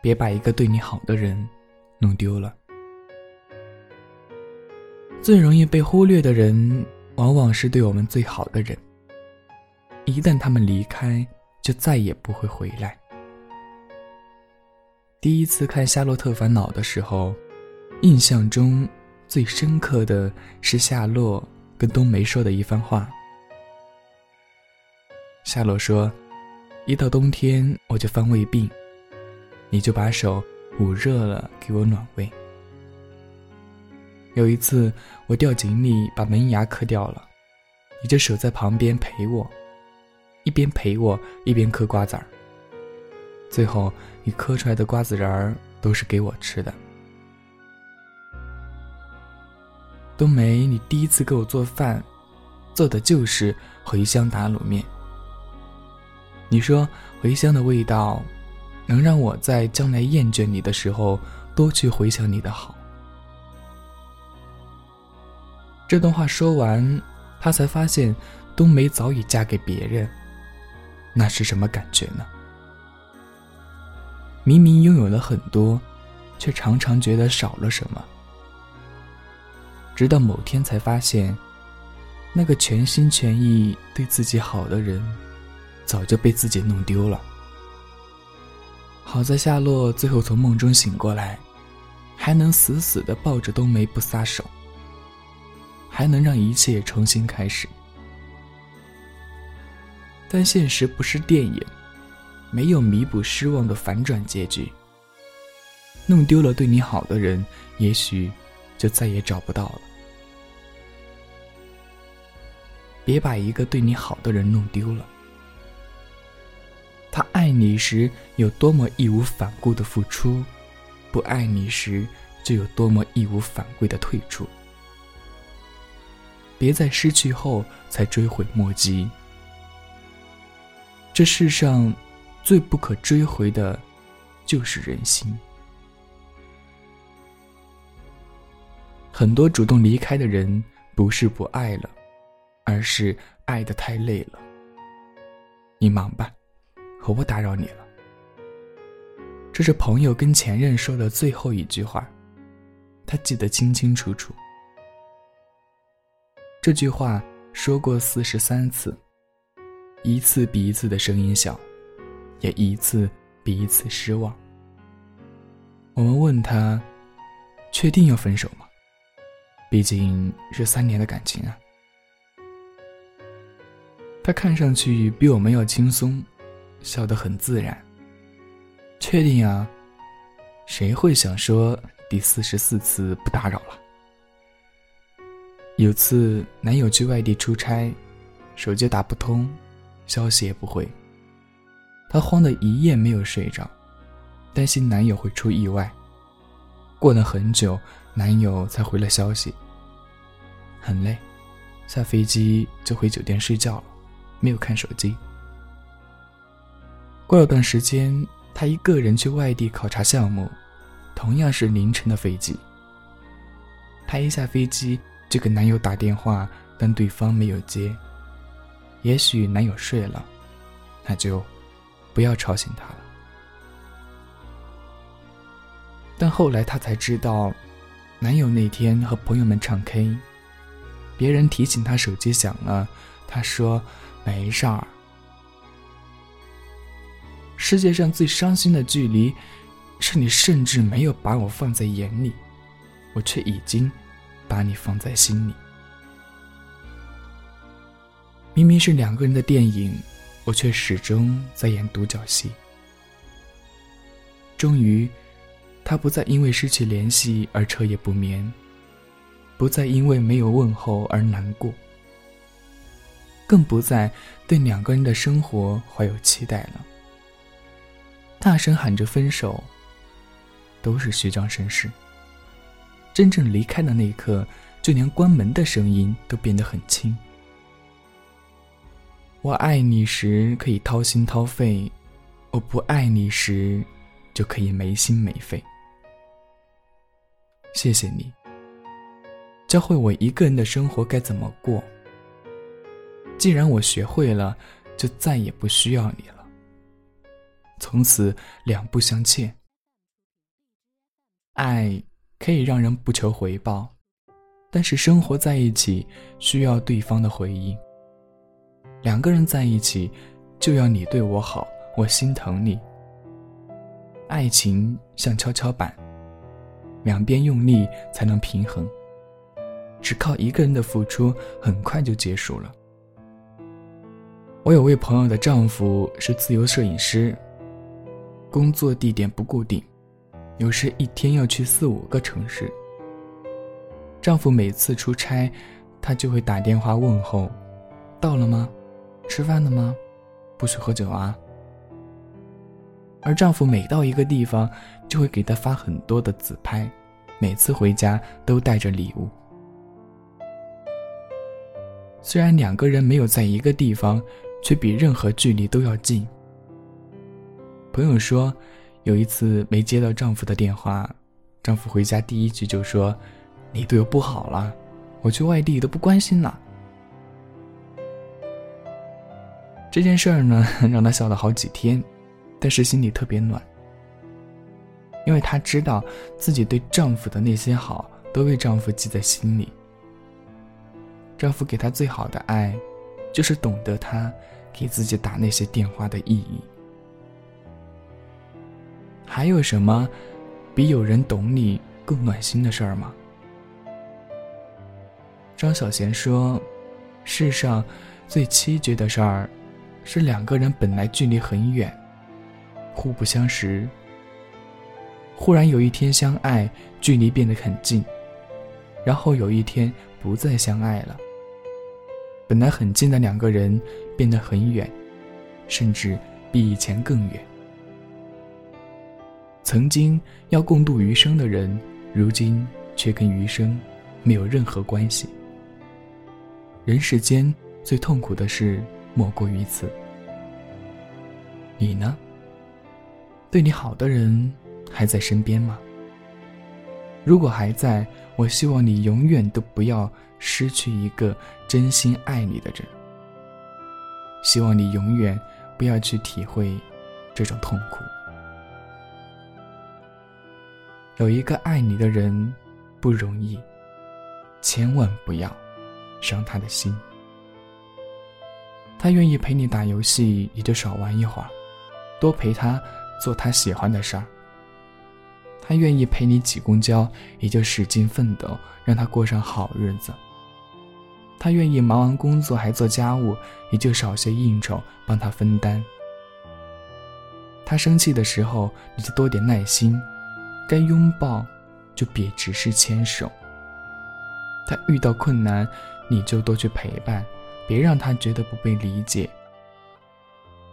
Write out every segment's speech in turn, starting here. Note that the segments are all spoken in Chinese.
别把一个对你好的人弄丢了。最容易被忽略的人，往往是对我们最好的人。一旦他们离开，就再也不会回来。第一次看《夏洛特烦恼》的时候，印象中最深刻的是夏洛跟冬梅说的一番话。夏洛说：“一到冬天我就犯胃病，你就把手捂热了给我暖胃。”有一次我掉井里把门牙磕掉了，你就守在旁边陪我，一边陪我一边嗑瓜子儿。最后，你磕出来的瓜子仁儿都是给我吃的。冬梅，你第一次给我做饭，做的就是茴香打卤面。你说茴香的味道，能让我在将来厌倦你的时候，多去回想你的好。这段话说完，他才发现冬梅早已嫁给别人。那是什么感觉呢？明明拥有了很多，却常常觉得少了什么。直到某天才发现，那个全心全意对自己好的人，早就被自己弄丢了。好在夏洛最后从梦中醒过来，还能死死的抱着冬梅不撒手，还能让一切重新开始。但现实不是电影。没有弥补失望的反转结局。弄丢了对你好的人，也许就再也找不到了。别把一个对你好的人弄丢了。你时有多么义无反顾的付出，不爱你时就有多么义无反顾的退出。别在失去后才追悔莫及。这世上。最不可追回的，就是人心。很多主动离开的人，不是不爱了，而是爱的太累了。你忙吧，我不打扰你了。这是朋友跟前任说的最后一句话，他记得清清楚楚。这句话说过四十三次，一次比一次的声音小。也一次比一次失望。我们问他：“确定要分手吗？”毕竟是三年的感情啊。他看上去比我们要轻松，笑得很自然。确定啊？谁会想说第四十四次不打扰了？有次男友去外地出差，手机打不通，消息也不回。她慌得一夜没有睡着，担心男友会出意外。过了很久，男友才回了消息。很累，下飞机就回酒店睡觉了，没有看手机。过了段时间，她一个人去外地考察项目，同样是凌晨的飞机。她一下飞机就给男友打电话，但对方没有接。也许男友睡了，那就。不要吵醒他了。但后来她才知道，男友那天和朋友们唱 K，别人提醒他手机响了，他说没事儿。世界上最伤心的距离，是你甚至没有把我放在眼里，我却已经把你放在心里。明明是两个人的电影。我却始终在演独角戏。终于，他不再因为失去联系而彻夜不眠，不再因为没有问候而难过，更不再对两个人的生活怀有期待了。大声喊着分手，都是虚张声势。真正离开的那一刻，就连关门的声音都变得很轻。我爱你时可以掏心掏肺，我不爱你时就可以没心没肺。谢谢你，教会我一个人的生活该怎么过。既然我学会了，就再也不需要你了。从此两不相欠，爱可以让人不求回报，但是生活在一起需要对方的回应。两个人在一起，就要你对我好，我心疼你。爱情像跷跷板，两边用力才能平衡。只靠一个人的付出，很快就结束了。我有位朋友的丈夫是自由摄影师，工作地点不固定。有时一天要去四五个城市。丈夫每次出差，她就会打电话问候：“到了吗？吃饭了吗？不许喝酒啊。”而丈夫每到一个地方，就会给她发很多的自拍，每次回家都带着礼物。虽然两个人没有在一个地方，却比任何距离都要近。朋友说。有一次没接到丈夫的电话，丈夫回家第一句就说：“你对我不好了，我去外地都不关心了。”这件事儿呢，让她笑了好几天，但是心里特别暖，因为她知道自己对丈夫的那些好都为丈夫记在心里。丈夫给她最好的爱，就是懂得她给自己打那些电话的意义。还有什么比有人懂你更暖心的事儿吗？张小娴说：“世上最凄绝的事儿，是两个人本来距离很远，互不相识，忽然有一天相爱，距离变得很近，然后有一天不再相爱了。本来很近的两个人变得很远，甚至比以前更远。”曾经要共度余生的人，如今却跟余生没有任何关系。人世间最痛苦的事莫过于此。你呢？对你好的人还在身边吗？如果还在，我希望你永远都不要失去一个真心爱你的人。希望你永远不要去体会这种痛苦。有一个爱你的人不容易，千万不要伤他的心。他愿意陪你打游戏，你就少玩一会儿，多陪他做他喜欢的事儿。他愿意陪你挤公交，也就使劲奋斗，让他过上好日子。他愿意忙完工作还做家务，也就少些应酬，帮他分担。他生气的时候，你就多点耐心。该拥抱，就别只是牵手。他遇到困难，你就多去陪伴，别让他觉得不被理解。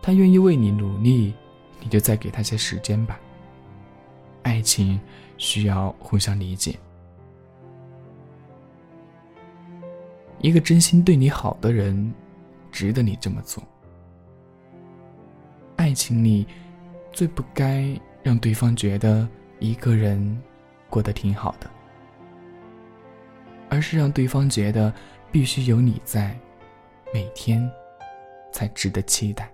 他愿意为你努力，你就再给他些时间吧。爱情需要互相理解。一个真心对你好的人，值得你这么做。爱情里，最不该让对方觉得。一个人过得挺好的，而是让对方觉得必须有你在，每天才值得期待。